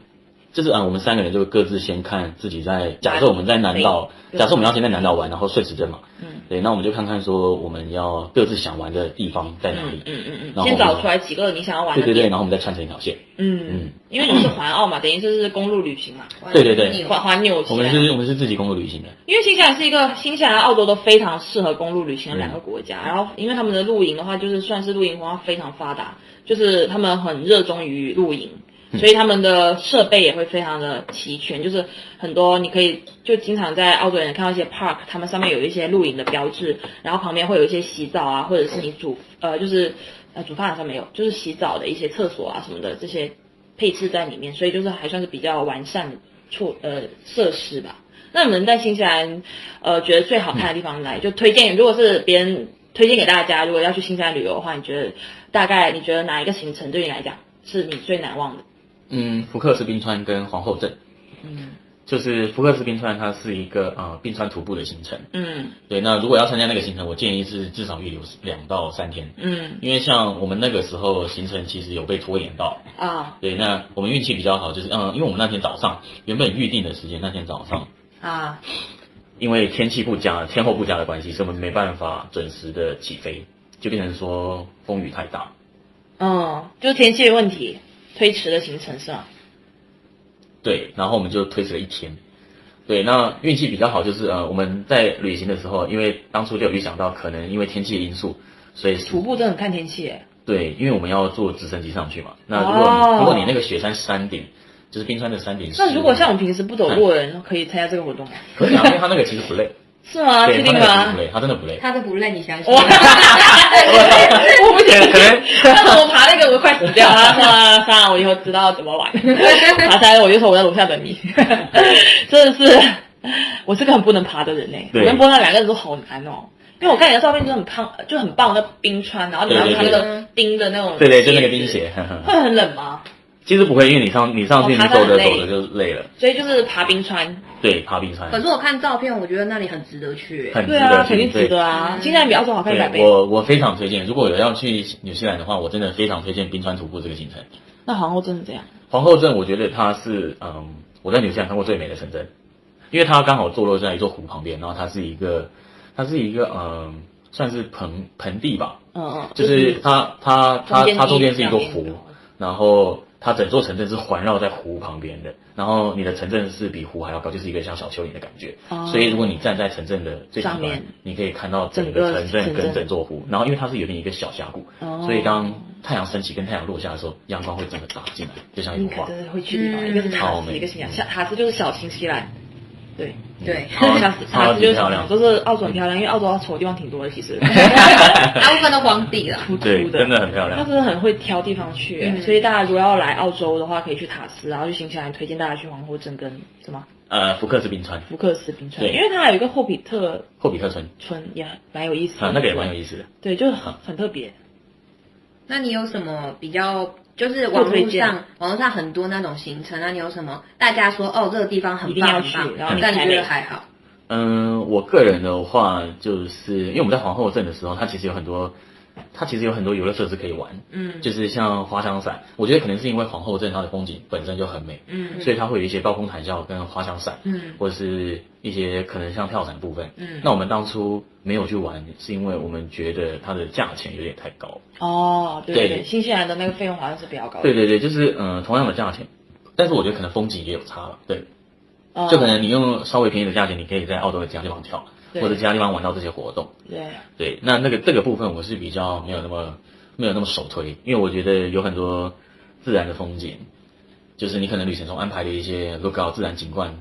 就是啊，我们三个人就各自先看自己在，假设我们在南岛，假设我们要先在南岛玩，然后顺时针嘛，嗯。对，那我们就看看说我们要各自想玩的地方在哪嗯里，嗯嗯嗯，然后先找出来几个你想要玩的对对对，然后我们再串成一条线，嗯。嗯，因为你是环澳嘛，等于就是公路旅行嘛，对对对。环环纽西我们。是我们是自己公路旅行的，因为新西兰是一个新西兰、澳洲都非常适合公路旅行的两个国家，然后因为他们的露营的话，就是算是露营文化非常发达，就是他们很热衷于露营，所以他们的设备也会非常的齐全，就是很多你可以就经常在澳洲人看到一些 park，他们上面有一些露营的标志，然后旁边会有一些洗澡啊，或者是你煮呃就是呃煮饭好像没有，就是洗澡的一些厕所啊什么的这些配置在里面，所以就是还算是比较完善的措呃设施吧。那你们在新西兰，呃，觉得最好看的地方来，就推荐。如果是别人推荐给大家，如果要去新西兰旅游的话，你觉得大概你觉得哪一个行程对你来讲是你最难忘的？嗯，福克斯冰川跟皇后镇，嗯。就是福克斯冰川，它是一个呃冰川徒步的行程。嗯。对，那如果要参加那个行程，我建议是至少预留两到三天，嗯。因为像我们那个时候行程其实有被拖延到。啊。对，那我们运气比较好，就是嗯，因为我们那天早上原本预定的时间，那天早上啊。因为天气不佳、天候不佳的关系，所以我们没办法准时的起飞，就变成说风雨太大。嗯，就是天气的问题，推迟的行程是吗？对，然后我们就推迟了一天。对，那运气比较好，就是呃，我们在旅行的时候，因为当初就有预想到可能因为天气的因素，所以徒步真的很看天气耶。对，因为我们要坐直升机上去嘛。那如果、哦如果你那个雪山山顶，就是冰川的山顶是，那如果像我们平时不走路的人，可以参加这个活动吗？可以啊，因为它那个其实不累，是吗？确定吗？累，他真的不累。他都不累，你相信？哇！我不觉得可能那我爬那个我快死掉了，算了算了，我以后知道怎么玩。爬山我就说我在楼下等你，真的是我是个很不能爬的人呢、我对跟波娜两个人都好难哦。因为我看你的照片就很胖，就很棒，那冰川，然后你要穿那对个钉的那种，对对，就那个冰，鞋。会很冷吗？其实不会，因为你上你上去，你走着走着就累了。所以就是爬冰川，对，爬冰川可是我看照片，我觉得那里很值得去。很值对啊，得。肯定值得啊，对现在比澳洲好看一百倍。我我非常推荐，如果有要去纽西兰的话，我真的非常推荐冰川徒步这个行程。那皇后镇是这样，皇后镇，我觉得它是嗯，我在纽西兰看过最美的城镇，因为它刚好坐落在一座湖旁边，然后它是一个，它是一个嗯，算是盆盆地吧，嗯嗯，就是它它它它中间是一个地两边湖，然后它整座城镇是环绕在湖旁边的，然后你的城镇是比湖还要高，就是一个像小丘陵的感觉。哦所以如果你站在城镇的最顶面，你可以看到整整个个城镇跟整座湖。然后因为它是有点一个小峡谷，哦所以当太阳升起跟太阳落下的时候，阳光会整个打进来，就像一幅画。真的会去一个是塔斯，一个是。塔斯就是小新西兰，对，对，超塔斯塔斯就是级漂亮都是澳洲很漂亮，因为澳洲丑的地方挺多的，其实。大部分都荒地了。秃秃，的，真的很漂亮。他真的很会挑地方去、嗯所以大家如果要来澳洲的话，可以去塔斯，然后去新西兰，推荐大家去皇后镇跟什么呃，福克斯冰川，福克斯冰川，对因为它还有一个霍比特霍比特村村，也蛮有意思的。啊，那个也蛮有意思的。对，就很很特别。那你有什么比较？就是网络上网络上很多那种行程，啊你有什么？大家说哦，这个地方很棒很棒，然后你但你觉得还好？嗯，我个人的话，就是因为我们在皇后镇的时候，它其实有很多，它其实有很多游乐设施可以玩，嗯就是像滑翔伞，我觉得可能是因为皇后镇它的风景本身就很美，嗯所以它会有一些高空弹跳跟滑翔伞，嗯或者是一些可能像跳伞部分。嗯那我们当初没有去玩，是因为我们觉得它的价钱有点太高。哦，对对对对，新西兰的那个费用好像是比较高的。对对对，就是嗯、呃同样的价钱，但是我觉得可能风景也有差了，对。哦，就可能你用稍微便宜的价钱，你可以在澳洲的其他地方跳，对或者其他地方玩到这些活动。对，对，那那个这个部分我是比较没有那么没有那么首推，因为我觉得有很多自然的风景，就是你可能旅程中安排的一些 lookout 自然景观，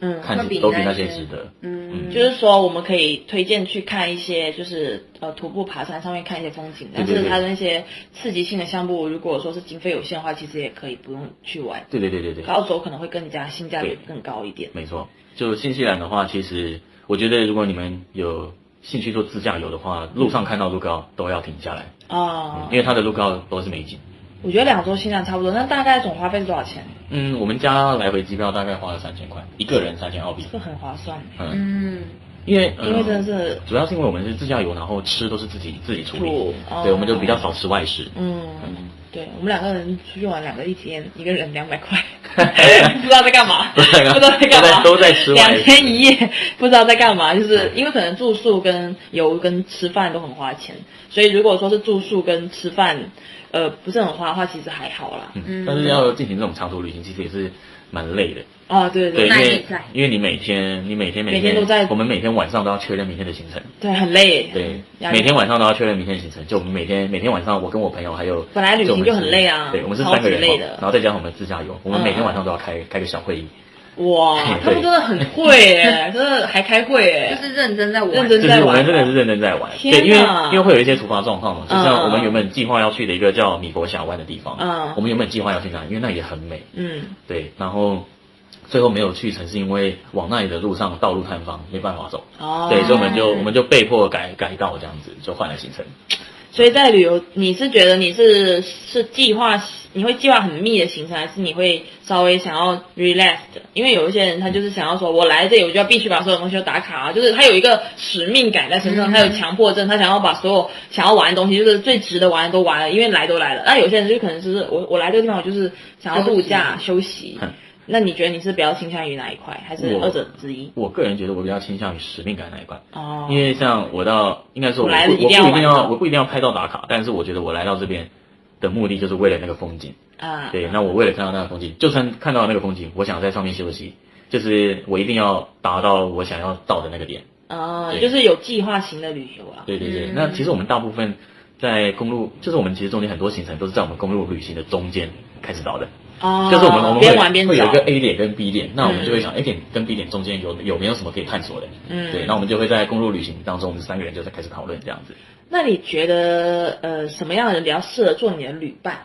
嗯，看都比那那些些值得。嗯，就是说，我们可以推荐去看一些，就是呃徒步爬山上面看一些风景，但是它的那些刺激性的项目，如果说是经费有限的话，其实也可以不用去玩。对对对对对，澳洲可能会更加性价比更高一点。没错。就新西兰的话，其实我觉得如果你们有兴趣做自驾游的话，路上看到 lookout 都要停下来，啊、因为它的 lookout 都是美景。我觉得两周新西兰差不多，那大概总花费是多少钱？嗯，我们家来回机票大概花了三千块，一个人三千澳币。这很划算，嗯，嗯，因为因为真的嗯是，主要是因为我们是自驾游，然后吃都是自己自己处理，哦。对，我们就比较少吃外食。嗯，对我们两个人出去玩，两个一天，一个人两百块，不知道在干嘛，不不知道在干嘛，都在都在吃外两天一夜，不知道在干嘛，就是因为可能住宿跟游跟吃饭都很花钱，所以如果说是住宿跟吃饭，呃，不是很花的话，其实还好啦。嗯，但是要进行这种长途旅行，其实也是蛮累的。啊，对对，因为因为你每天你每天每天都在我们每天晚上都要确认明天的行程。对，很累，对，每天晚上都要确认明天的行程。就我们每天每天晚上，我跟我朋友还有本来旅行就很累啊对，我们是三个人累的。然后再加上我们自驾游，我们嗯每天晚上都要开开个小会议。哇，他们真的很会耶，真的还开会耶，就是认真在玩，认真就是我们真的是认真在玩，对，因为因为会有一些突发状况嘛，就嗯像我们原本计划要去的一个叫米佛峡湾的地方，嗯。我们原本计划要去那里，因为那里也很美，嗯，对，然后最后没有去成，是因为往那里的路上道路塌方没办法走，哦，对，所以我们就我们就被迫改改道这样子，就换了行程。所以在旅游，你是觉得你是是计划，你会计划很密的行程，还是你会稍微想要 relax 的？因为有一些人他就是想要说，我来这里我就要必须把所有东西都打卡啊，就是他有一个使命感在身上，嗯他有强迫症，他想要把所有想要玩的东西，就是最值得玩的都玩了，因为来都来了。那有些人就可能就是我我来这个地方，我就是想要度假休息。嗯那你觉得你是比较倾向于哪一块，还是二者之一？我个人觉得我比较倾向于使命感那一块，哦，因为像我到应该说我我来不我不一定要我不一定要拍照打卡，但是我觉得我来到这边的目的就是为了那个风景。啊，对，那我为了看到那个风景，就算看到那个风景，我想在上面休息，就是我一定要达到我想要到的那个点。哦，就是有计划型的旅游啊。对对对，嗯那其实我们大部分在公路，就是我们其实中间很多行程都是在我们公路旅行的中间开始到的，哦，就是我们我们会边玩边会有一个 A 点跟 B 点，那我们就会嗯想 A 点跟 B 点中间有有没有什么可以探索的？嗯对，那我们就会在公路旅行当中，我们三个人就在开始讨论这样子。那你觉得呃什么样的人比较适合做你的旅伴？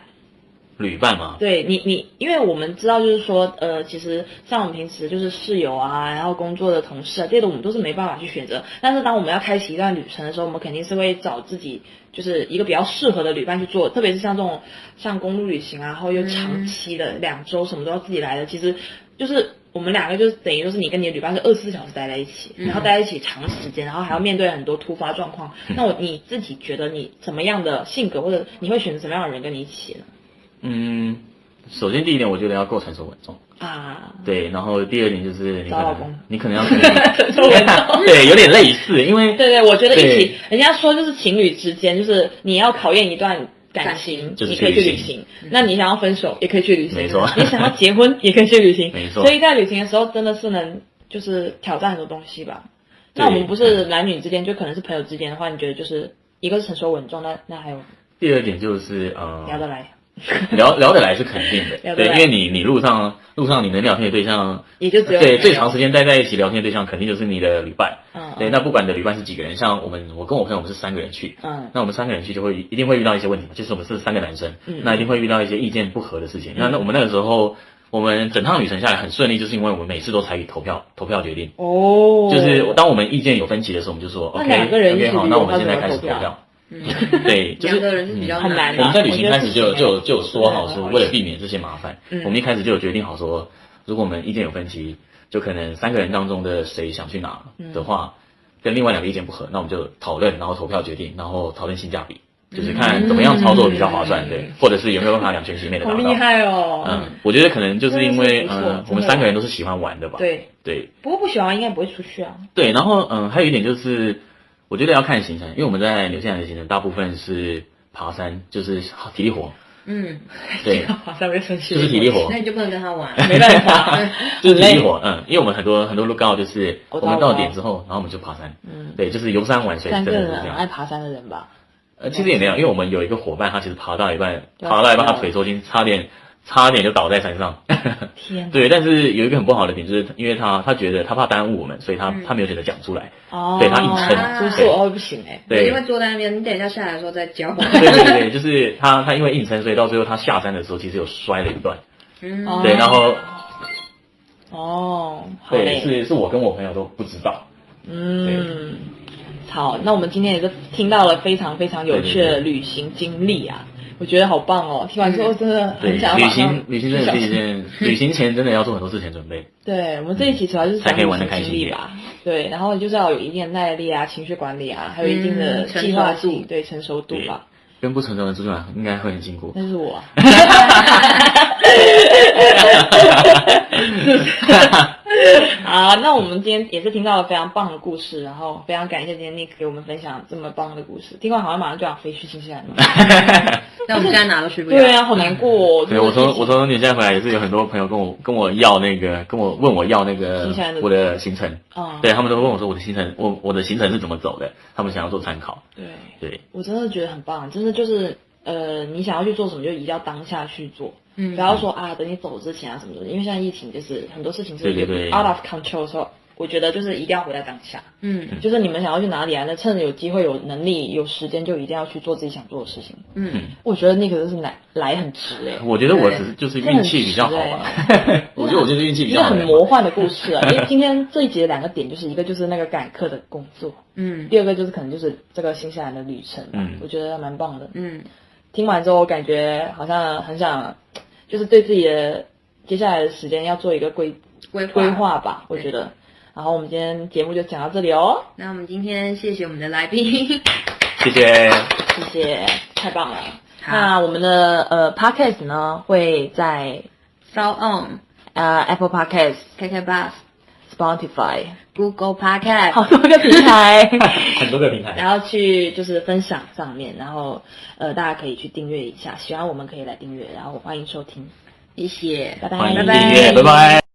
旅伴嘛，对你，你，因为我们知道，就是说，呃，其实像我们平时就是室友啊，然后工作的同事啊，这些我们都是没办法去选择。但是当我们要开启一段旅程的时候，我们肯定是会找自己就是一个比较适合的旅伴去做，特别是像这种像公路旅行啊，然后又长期的两周什么都要自己来的，其实就是我们两个就是等于就是你跟你的旅伴是二十四小时待在一起，然后待在一起长时间，然后还要面对很多突发状况。那我你自己觉得你什么样的性格，或者你会选择什么样的人跟你一起呢？嗯，首先第一点，我觉得要够成熟稳重。啊，对，然后第二点就是你可能你可能要成熟稳重对，有点类似，因为对对，我觉得一起，人家说就是情侣之间，就是你要考验一段感情，就是你可以去旅行行。那你想要分手，也可以去旅行。没错 你想要结婚，也可以去旅行。没错所以在旅行的时候，真的是能就是挑战很多东西吧。那我们不是男女之间，就可能是朋友之间的话，你觉得就是一个是成熟稳重，那那还有第二点就是呃，聊得来，聊聊得来是肯定的，对，因为你你路上路上你能聊天的对象，也就只有对最长时间待在一起聊天的对象肯定就是你的旅伴。嗯对，那不管你的旅伴是几个人，像我们我跟我朋友我们是三个人去，嗯那我们三个人去就会一定会遇到一些问题嘛，就是我们是三个男生，嗯那一定会遇到一些意见不合的事情。那那我们那个时候，我们整趟旅程下来很顺利，就是因为我们每次都采取投票投票决定。哦，就是当我们意见有分歧的时候，我们就说那 OK 两个人一起 OK 好，那我们现在开始投票。嗯，对，就是两个人是比较很难啊我们在旅行开始就就有就有说好说，嗯为了避免这些麻烦，嗯。我们一开始就有决定好说，如果我们意见有分歧，就可能三个人当中的谁想去哪的话，跟另外两个意见不合，那我们就讨论，然后投票决定，然后讨论性价比，就是看怎么样操作比较划算，对，或者是有没有办法两全其美的达到。好厉害哦。嗯，我觉得可能就是因为嗯，我们三个人都是喜欢玩的吧。对，对。不过不喜欢应该不会出去啊。对，然后嗯，还有一点就是，我觉得要看行程，因为我们在纽西兰的行程大部分是爬山，就是体力活，嗯，对，马上被生气。就是体力活那，你就不能跟他玩。没办法，就是体。力活，嗯，因为我们很多很多路刚好就是我们到点之后，然后我们就爬山，嗯，对，就是游山玩水，三真的是这样爱。爬山的人吧？呃，其实也没有，因为我们有一个伙伴，他其实爬到一半，爬到一半，他腿抽筋，差点差点就倒在山上。天，对，但是有一个很不好的点，就是因为他他觉得他怕耽误我们，所以他嗯。他没有选择讲出来。哦，对他硬撑。就是我会不行哎。对。因为坐在那边，你等一下下来的时候再教我。对对对，就是他他因为硬撑，所以到最后他下山的时候其实有摔了一段。嗯，哦对，然后哦，好对嘞，是是我跟我朋友都不知道。嗯，好，那我们今天也是听到了非常非常有趣的旅行经历啊，我觉得好棒哦！听完之后真的对，很想要旅行旅行真的是一件，旅行前真的要做很多事前准备。对我们这一期主要就是讲才可以玩得旅行开心吧，对，然后就是要有一定的耐力啊、情绪管理啊，还有一定的计划性，对成熟度吧。跟不成熟的人出去玩应该会很辛苦。那是我啊，好，那我们今天也是听到了非常棒的故事，然后非常感谢今天 Nick 给我们分享这么棒的故事。听完好像马上就想飞去新西兰了。那我们现在哪都去不了。对啊，好难过、哦。对，我从我从纽西兰回来也是有很多朋友跟我跟我要那个跟我问我要那个新西兰的我的行程，啊，对他们都问我说我的行程我我的行程是怎么走的，他们想要做参考。对，对，我真的觉得很棒，真的就是呃，你想要去做什么就一定要当下去做，嗯不要说啊等你走之前啊什么的，因为现在疫情就是很多事情是对对对 out of control 的时候，我觉得就是一定要回到当下。嗯就是你们想要去哪里啊？那趁着有机会、有能力、有时间，就一定要去做自己想做的事情。嗯，我觉得那个真是来来很值哎、我觉得我只是就是运气比较好吧，我觉得我就是运气比一个很较好的人。魔幻的故事啊！因为今天这一集的两个点，就是一个就是那个赶课的工作，嗯第二个就是可能就是这个新西兰的旅程吧。嗯我觉得蛮棒的。嗯听完之后，感觉好像很想，就是对自己的接下来的时间要做一个规规规划吧。我觉得。然后我们今天节目就讲到这里哦，那我们今天谢谢我们的来宾。谢谢。谢谢，太棒了。那我们的呃 podcast 呢会在 So on 呃 Apple Podcast、KK Bus Spotify Google Podcast 好多个平台，很多个平台。然后去就是分享上面，然后呃大家可以去订阅一下，喜欢我们可以来订阅，然后欢迎收听，谢谢，拜拜，欢迎拜拜订阅，拜拜。